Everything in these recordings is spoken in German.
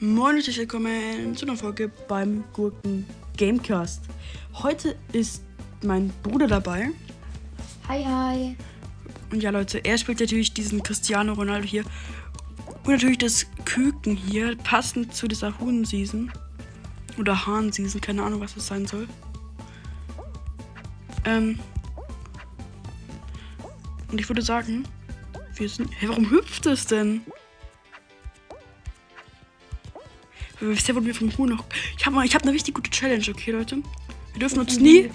Moin und willkommen zu einer Folge beim Gurken Gamecast. Heute ist mein Bruder dabei. Hi, hi. Und ja, Leute, er spielt natürlich diesen Cristiano Ronaldo hier. Und natürlich das Küken hier, passend zu dieser Huhn-Season. Oder Hahn-Season, keine Ahnung, was das sein soll. Ähm. Und ich würde sagen, wir sind. Hä, warum hüpft es denn? Bisher wurden wir vom Huhn noch. Ich habe hab eine richtig gute Challenge, okay, Leute? Wir dürfen uns nie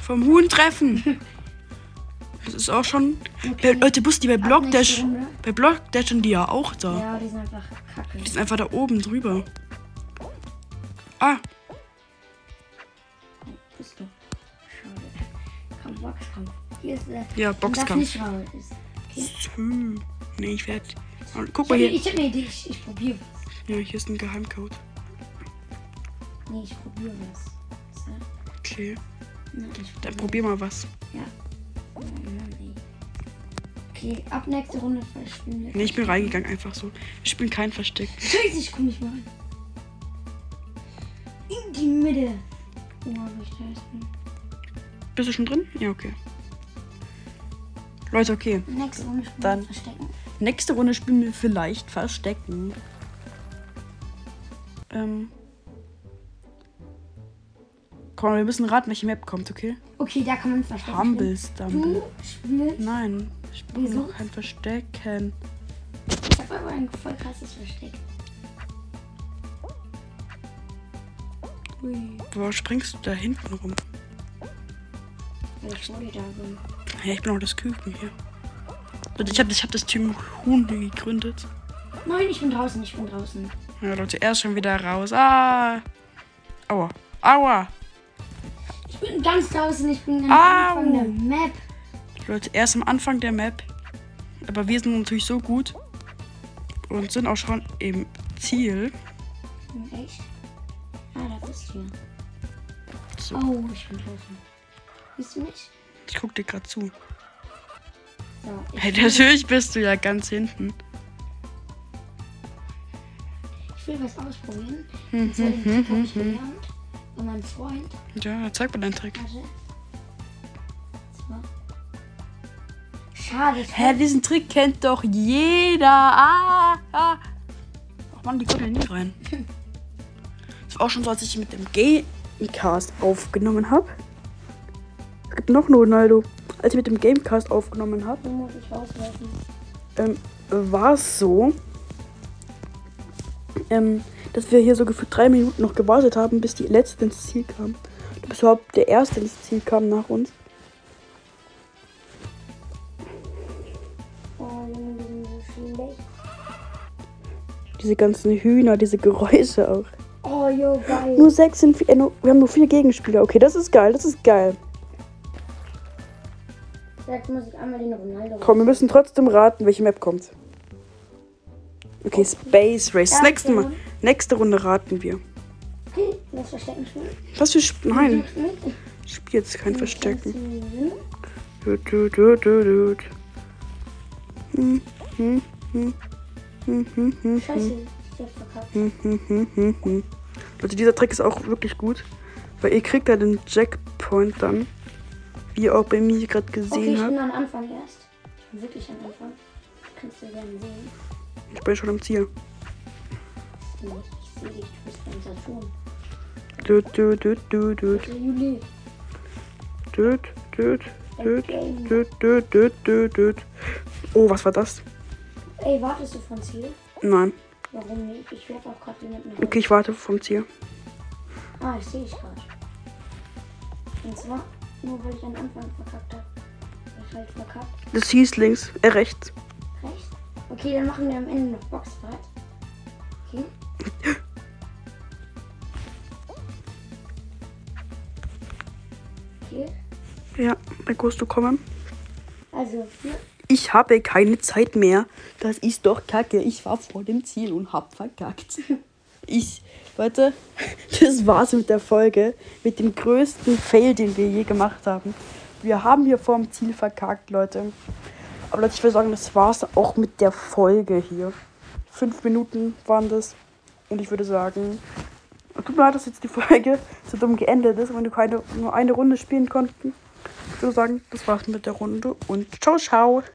vom Huhn treffen. Das ist auch schon. Okay. Leute, Bus, die bei Blockdash. Bei Blockdash sind die ja auch da. Ja, die sind einfach kacke. Die sind einfach da oben drüber. Ah, Bist du? Schade. Komm, Boxkampf. Hier ist der. ja, Boxkampf. Okay. Hm. Nee, ich werde. Guck mal hier. ich hab eine Idee. Ich, ich probiere. Ja, hier ist ein Geheimcode. Nee, ich probiere was. So. Okay. Na, Dann probier. mal was. Ja. Okay, ab nächste Runde spielen wir. Nee, ich bin reingegangen einfach so. Ich spiele kein Versteck. Scheiße, ich komm nicht mal rein. In die Mitte. Oh, wo ich da jetzt bin. Bist du schon drin? Ja, okay. Leute, okay. Nächste Runde spielen Dann- wir Verstecken. Nächste Runde spielen wir vielleicht Verstecken. Ähm. Komm, wir müssen raten, welche Map kommt, okay? Okay, da kann man verstecken. Humble. Stumble. Du spielst. Nein, ich spiele Wieso? noch kein Verstecken. Ich hab aber ein voll krasses Versteck. Ui, Wo springst du da hinten rum? weil ich da bin. Ja, ich bin auch das Küken hier. Ich habe ich hab das Team Huhn gegründet. Nein, ich bin draußen, ich bin draußen. Ja, Leute, er ist schon wieder raus. Ah! Aua. Aua! Ich bin ganz draußen, ich bin am Au. Anfang der Map. Leute, er ist am Anfang der Map. Aber wir sind natürlich so gut. Und sind auch schon im Ziel. Echt? Ah, da bist du. So, Oh, ich bin draußen. Siehst du mich? ich guck dir gerade zu. So, Hey, natürlich bist du ja ganz hinten. Will was ausprobieren. Hm, Und zwar den Trick habe ich hm, hm. gelernt. Von meinem Freund. Ja, zeig mal deinen Trick. Warte. So. Schade. Hä, diesen Trick kennt doch jeder. Ah, ah. Ach man, die kommt ja nie rein. Das war auch schon so, als ich mit dem Gamecast aufgenommen habe. Es gibt noch einen Ronaldo. Als ich mit dem Gamecast aufgenommen habe, Den muss ich rauswerfen. ähm, war es so, ähm, dass wir hier so gefühlt drei Minuten noch gewartet haben, bis die letzte ins Ziel kam. Bis überhaupt der erste ins Ziel kam nach uns. Oh. Diese ganzen Hühner, diese Geräusche auch. Oh, jo, geil. Nur sechs sind vier, äh, nur, wir haben nur vier Gegenspieler. Okay, das ist geil, das ist geil. Jetzt muss ich einmal den Ronaldo. Komm, wir müssen trotzdem raten, welche Map kommt. Okay, Space Race. Ja, nächste, okay. Mal, nächste Runde raten wir. Okay, lass Verstecken spielen. Was für Sp Nein, ich spiele jetzt kein Verstecken. Dut, dut, dut, dut, dut. Hm, hm, hm, hm, hm, hm, Scheiße, ich hab verkackt. hm, hm, hm, hm, hm. Leute, dieser Trick ist auch wirklich gut. Weil ihr kriegt ja den Jackpoint dann. Wie ihr auch bei mir gerade Okay, gesehen ich habt. bin am Anfang erst. Ich bin wirklich am Anfang. Kannst du gerne sehen. Ich bin schon am Ziel. Ich sehe dich, du bist beim Saturn. Dut, dut, dut, dut, dut. Der Juli. Dut, dut, dut, dut, dut, dut, dut, dut. Oh, was war das? Ey, wartest du von Ziel? Nein. Warum nicht? Ich werfe auch gerade jemanden raus. Okay, ich warte vom Ziel. Ah, ich sehe dich gerade. Und zwar, nur weil ich am Anfang verkackt habe. Ich halt verkackt. Das hieß links, äh, rechts. Rechts? Okay, dann machen wir am Ende noch Boxfight. Okay. Okay. Ja, dann kannst du kommen. Also, hier. Ich habe keine Zeit mehr. Das ist doch kacke. Ich war vor dem Ziel und hab verkackt. Ich, Leute, das war's mit der Folge. Mit dem größten Fail, den wir je gemacht haben. Wir haben hier vor dem Ziel verkackt, Leute. Aber Leute, ich würde sagen, das war's auch mit der Folge hier. Fünf Minuten waren das. Und ich würde sagen, tut mir leid, dass jetzt die Folge so dumm geendet ist, wenn wir keine, nur eine Runde spielen konnten. Ich würde sagen, das war's mit der Runde und ciao, ciao.